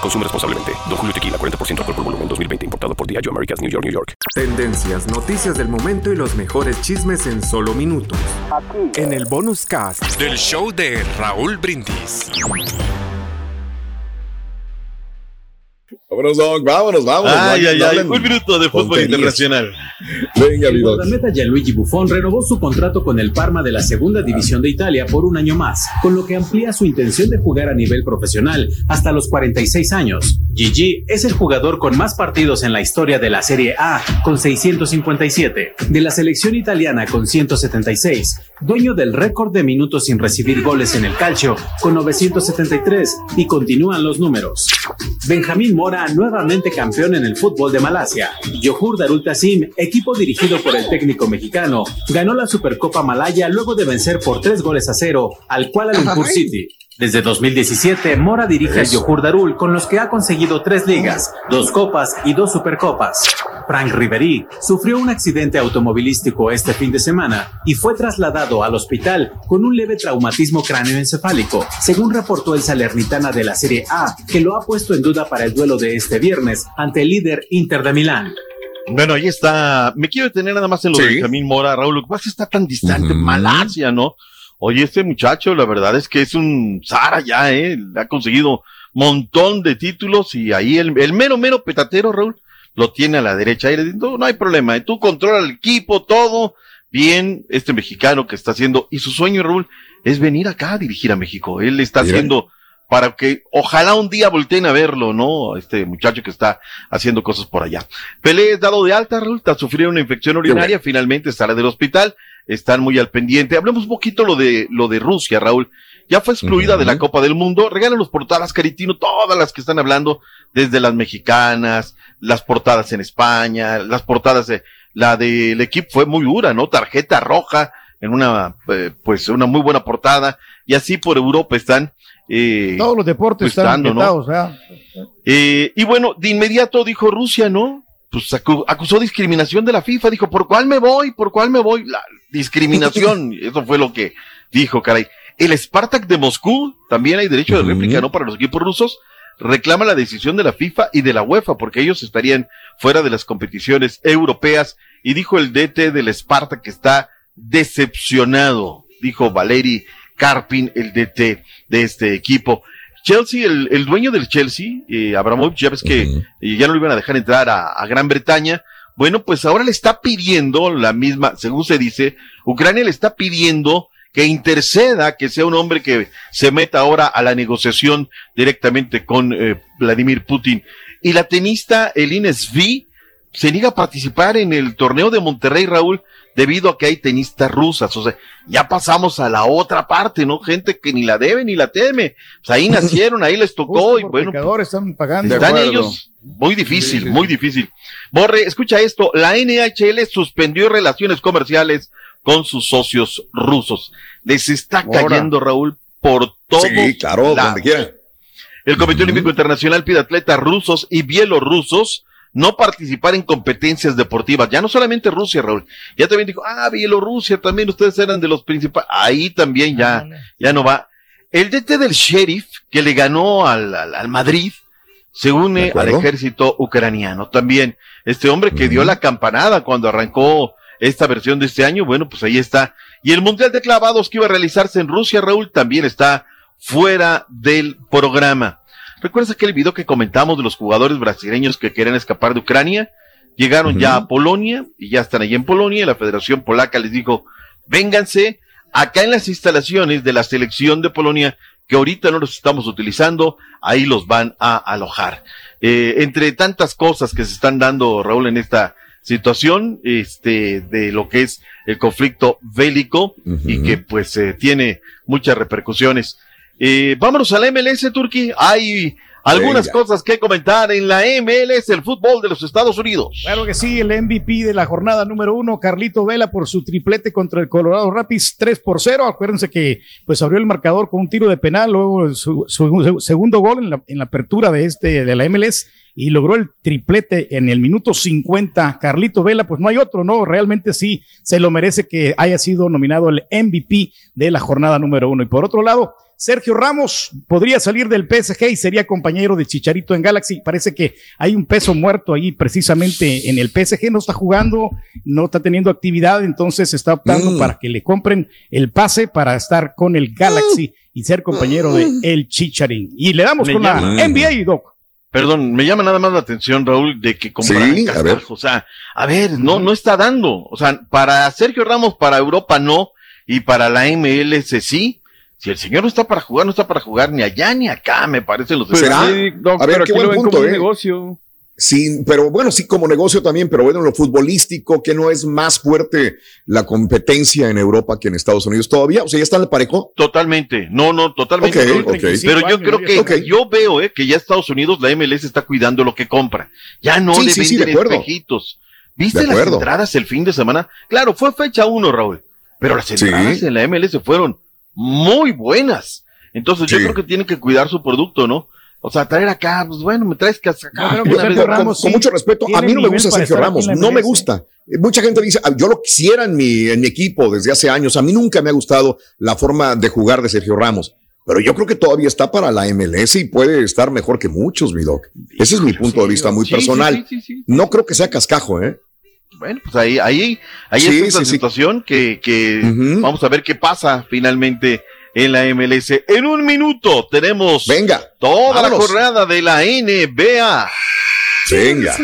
Consume responsablemente. Don Julio Tequila, 40% alcohol por volumen, 2020. Importado por Diageo Americas, New York, New York. Tendencias, noticias del momento y los mejores chismes en solo minutos. En el bonus cast del show de Raúl Brindis. Vámonos, Doc, vámonos, vámonos. Ay, ay, un minuto de fútbol internacional. Venga, mi Doc. guardameta Gianluigi Buffon renovó su contrato con el Parma de la segunda división de Italia por un año más, con lo que amplía su intención de jugar a nivel profesional hasta los 46 años. Gigi es el jugador con más partidos en la historia de la Serie A, con 657, de la selección italiana con 176, dueño del récord de minutos sin recibir goles en el calcio, con 973, y continúan los números. Benjamín Mora, nuevamente campeón en el fútbol de Malasia. Johur Darul Tassim, equipo dirigido por el técnico mexicano, ganó la Supercopa Malaya luego de vencer por tres goles a cero al Kuala Lumpur City. Desde 2017, Mora dirige al Johur Darul, con los que ha conseguido tres ligas, dos copas y dos supercopas. Frank Ribery sufrió un accidente automovilístico este fin de semana y fue trasladado al hospital con un leve traumatismo cráneoencefálico, según reportó el Salernitana de la Serie A, que lo ha puesto en duda para el duelo de este viernes ante el líder Inter de Milán. Bueno, ahí está. Me quiero detener nada más en lo de. Benjamín Mora, Raúl. Lo que pasa es que está tan distante. Malasia, ¿no? Oye, este muchacho, la verdad es que es un Zara ya, ¿eh? Ha conseguido montón de títulos y ahí el, el mero, mero petatero, Raúl, lo tiene a la derecha. Ahí le digo, no, no hay problema, ¿eh? tú controla el equipo, todo. Bien, este mexicano que está haciendo, y su sueño, Raúl, es venir acá a dirigir a México. Él está Mira. haciendo para que ojalá un día volteen a verlo, ¿no? Este muchacho que está haciendo cosas por allá. Pelé es dado de alta, Raúl, tras sufrir una infección urinaria, finalmente sale del hospital, están muy al pendiente. Hablemos un poquito lo de, lo de Rusia, Raúl. Ya fue excluida de la Copa del Mundo. Regalan los portadas, Caritino, todas las que están hablando, desde las mexicanas, las portadas en España, las portadas de, la del equipo fue muy dura, ¿no? Tarjeta roja en una, eh, pues una muy buena portada. Y así por Europa están, eh, Todos los deportes pues, están ¿no? ¿verdad? eh, y bueno, de inmediato dijo Rusia, ¿no? Pues acu- acusó discriminación de la FIFA, dijo, ¿por cuál me voy? ¿Por cuál me voy? La discriminación, eso fue lo que dijo, caray. El Spartak de Moscú, también hay derecho de réplica, ¿no? Para los equipos rusos, reclama la decisión de la FIFA y de la UEFA, porque ellos estarían fuera de las competiciones europeas, y dijo el DT del Spartak que está decepcionado, dijo Valeri Karpin, el DT de este equipo. Chelsea, el, el dueño del Chelsea, eh, Abramovich, ya ves que ya no lo iban a dejar entrar a, a Gran Bretaña. Bueno, pues ahora le está pidiendo la misma, según se dice, Ucrania le está pidiendo que interceda, que sea un hombre que se meta ahora a la negociación directamente con eh, Vladimir Putin. Y la tenista Elina Svi se niega a participar en el torneo de Monterrey, Raúl, debido a que hay tenistas rusas. O sea, ya pasamos a la otra parte, ¿no? Gente que ni la debe ni la teme. Pues ahí nacieron, ahí les tocó Justo y bueno, están pagando. Están ellos muy difícil, Sí, sí, muy difícil. Borre, escucha esto, la NHL suspendió relaciones comerciales con sus socios rusos. Les está Ahora. cayendo, Raúl, por todo. Sí, claro, lado. donde quiera. El Comité. Olímpico Internacional pide atletas rusos y bielorrusos no participar en competencias deportivas. Ya no solamente Rusia, Raúl. Ya también dijo, ah, Bielorrusia también, ustedes eran de los principales. Ahí también ya, ya no va. El DT del Sheriff, que le ganó al, al, al Madrid, se ¿De une al ejército ucraniano. También, este hombre que dio la campanada cuando arrancó esta versión de este año, bueno, pues ahí está. Y el Mundial de Clavados que iba a realizarse en Rusia, Raúl, también está fuera del programa. ¿Recuerdas aquel video que comentamos de los jugadores brasileños que querían escapar de Ucrania? llegaron ya a Polonia y ya están allí en Polonia. La Federación Polaca les dijo, vénganse acá en las instalaciones de la selección de Polonia, que ahorita no los estamos utilizando, ahí los van a alojar. Eh, entre tantas cosas que se están dando, Raúl, en esta situación, este, de lo que es el conflicto bélico y que pues eh, tiene muchas repercusiones. Eh, vámonos al MLS, Turquía. Hay algunas cosas que comentar en la MLS, el fútbol de los Estados Unidos. Claro que sí, el MVP de la jornada número uno, Carlito Vela, por su triplete contra el Colorado Rapids, 3 por 0. Acuérdense que pues abrió el marcador con un tiro de penal, luego su, segundo gol en la, en la, apertura de este de la MLS y logró el triplete en el minuto 50. Carlito Vela, pues no hay otro, ¿no? Realmente sí se lo merece que haya sido nominado el MVP de la jornada número uno. Y por otro lado, Sergio Ramos podría salir del PSG y sería compañero de Chicharito en Galaxy. Parece que hay un peso muerto ahí precisamente en el PSG. No está jugando, no está teniendo actividad, entonces está optando Mm. para que le compren el pase para estar con el Galaxy y ser compañero de el Chicharín. Y le damos con la NBA, Doc. Perdón, me llama nada más la atención, Raúl, de que comprar Sí, a ver. O sea, a ver, no, no está dando. O sea, para Sergio Ramos, para Europa no, y para la MLS sí. Si el señor no está para jugar, no está para jugar ni allá ni acá, me parece los ¿Será? Sí, Doc, A ver, pero qué aquí buen lo ven punto, como un ¿eh? negocio. Sí, pero bueno, sí como negocio también, pero bueno, en lo futbolístico, que no es más fuerte la competencia en Europa que en Estados Unidos todavía, o sea, ya está en el parejo. Totalmente, no, no, totalmente. Pero yo creo que, yo veo, eh, que ya Estados Unidos, la MLS está cuidando lo que compra. Ya no Sí, le sí, venden de acuerdo. espejitos. ¿Viste las entradas el fin de semana? Claro, fue fecha uno, Raúl. Pero las Sí. entradas en la MLS fueron muy buenas. Entonces yo creo que tienen que cuidar su producto, ¿no? O sea, traer acá, pues bueno, me traes que acá. Yo Sergio con, Ramos con sí mucho respeto, a mí no me gusta Sergio Ramos, la no me gusta. Mucha gente dice, "Ah, yo lo quisiera en mi, en mi equipo desde hace años. A mí nunca me ha gustado la forma de jugar de Sergio Ramos. Pero yo creo que todavía está para la MLS y puede estar mejor que muchos, mi doc. Ese es mi punto de vista muy Sí, personal. No creo que sea cascajo, ¿eh? Bueno, pues ahí, ahí, ahí Sí, sí, sí. situación que, que vamos a ver qué pasa finalmente en la MLS. En un minuto tenemos Venga, toda la jornada de la NBA. Venga.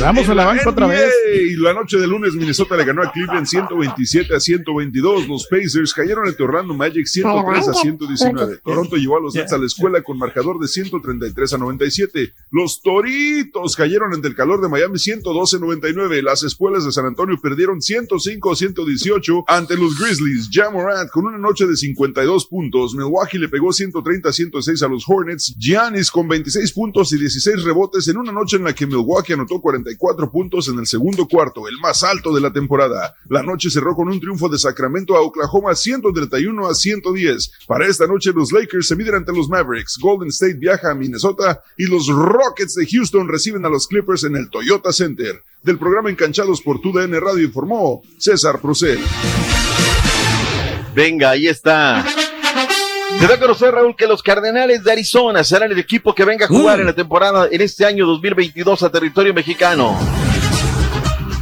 Vamos a la banca otra vez. Y la noche de lunes, Minnesota le ganó a Cleveland 127 a 122. Los Pacers cayeron ante Orlando Magic 103 a 119. Toronto llevó a los Nets a la escuela con marcador de 133 a 97. Los Toritos cayeron ante el calor de Miami 112 a 99. Las escuelas de San Antonio perdieron 105 a 118 ante los Grizzlies. Ja Morant con una noche de 52 puntos. Milwaukee le pegó 130 a 106 a los Hornets. Giannis con 26 puntos y 16 rebotes en una noche en la que Milwaukee anotó 44 puntos en el segundo cuarto, el más alto de la temporada. La noche cerró con un triunfo de Sacramento a Oklahoma 131 a 110. Para esta noche los Lakers se miden ante los Mavericks, Golden State viaja a Minnesota y los Rockets de Houston reciben a los Clippers en el Toyota Center. Del programa Encanchados por TUDN Radio informó César Procel. Venga, ahí está. Se da a conocer, Raúl, que los Cardenales de Arizona serán el equipo que venga a jugar Mm. en la temporada en este año 2022 a territorio mexicano.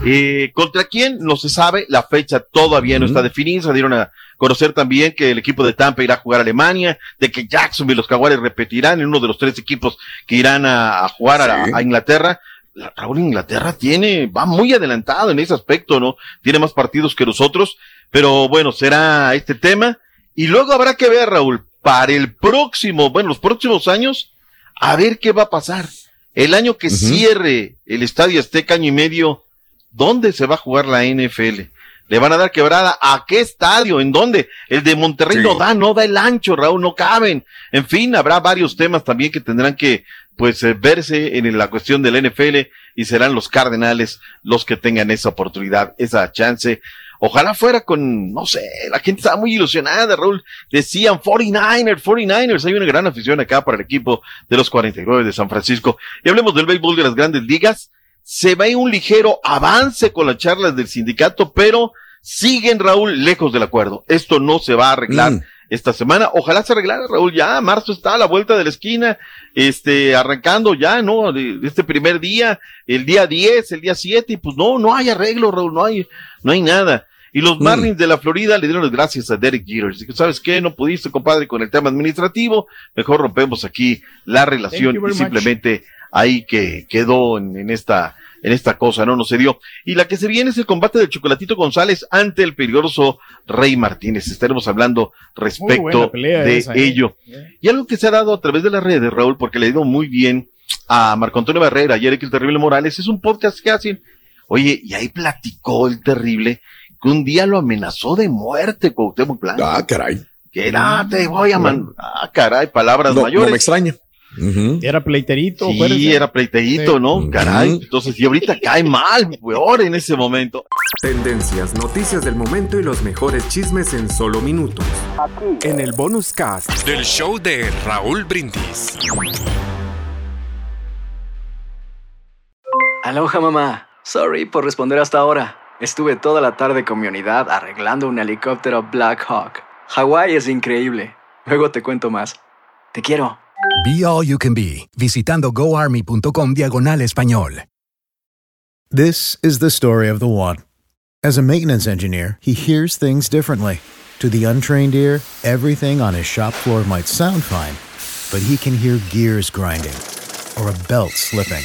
Eh, ¿Contra quién? No se sabe. La fecha todavía no está definida. Se dieron a conocer también que el equipo de Tampa irá a jugar a Alemania, de que Jacksonville y los Jaguares repetirán en uno de los tres equipos que irán a, a jugar a, Inglaterra. La- Raúl, Inglaterra tiene, va muy adelantado en ese aspecto, ¿no? Tiene más partidos que nosotros, pero bueno, será este tema. Y luego habrá que ver, Raúl, para el próximo, bueno, los próximos años, a ver qué va a pasar. El año que cierre el Estadio Azteca año y medio, ¿dónde se va a jugar la NFL? ¿Le van a dar quebrada? ¿A qué estadio? ¿En dónde? El de Monterrey Sí. no da, no da el ancho, Raúl, no caben. En fin, habrá varios temas también que tendrán que, pues, eh, verse en la cuestión del NFL y serán los Cardenales los que tengan esa oportunidad, esa chance. Ojalá fuera con, no sé, la gente estaba muy ilusionada, Raúl. Decían 49ers, 49ers. Hay una gran afición acá para el equipo de los 49 de San Francisco. Y hablemos del béisbol de las grandes ligas. Se ve un ligero avance con las charlas del sindicato, pero siguen, Raúl, lejos del acuerdo. Esto no se va a arreglar Mm. esta semana. Ojalá se arreglara, Raúl. Ya, marzo está a la vuelta de la esquina, este, arrancando ya, ¿no? Este primer día, el día 10, el día 7, y pues no, no hay arreglo, Raúl, no hay, no hay nada. Y los Marlins de la Florida le dieron las gracias a Derek Jeter. Dice, ¿sabes qué? No pudiste, compadre, con el tema administrativo. Mejor rompemos aquí la relación y simplemente ahí que quedó en, en esta en esta cosa, no, no se dio. Y la que se viene es el combate del Chocolatito González ante el peligroso Rey Martínez. Estaremos hablando respecto de esa, ¿eh? ello. Y algo que se ha dado a través de las redes, Raúl, porque le ha ido muy bien a Marco Antonio Barrera y Eric el Terrible Morales, es un podcast que hacen. Oye, y ahí platicó el Terrible que un día lo amenazó de muerte Cuauhtémoc Blanco. Ah, caray. Que era, te voy a man... Ah, caray, palabras No, mayores. no me extraña. Era pleiterito, Sí, acuérdese. era pleiteíto, Sí. ¿no? Caray. Entonces, y ahorita cae mal, peor en ese momento. Tendencias, noticias del momento y los mejores chismes en solo minutos. En el bonus cast. Del show de Raúl Brindis. Aloha mamá. Sorry por responder hasta ahora. Estuve toda la tarde con mi unidad arreglando un helicóptero Black Hawk. Hawái es increíble. Luego te cuento más. Te quiero. Be All You Can Be, visitando goarmy.com diagonal español. This is the story of the one. As a maintenance engineer, he hears things differently. To the untrained ear, everything on his shop floor might sound fine, but he can hear gears grinding or a belt slipping.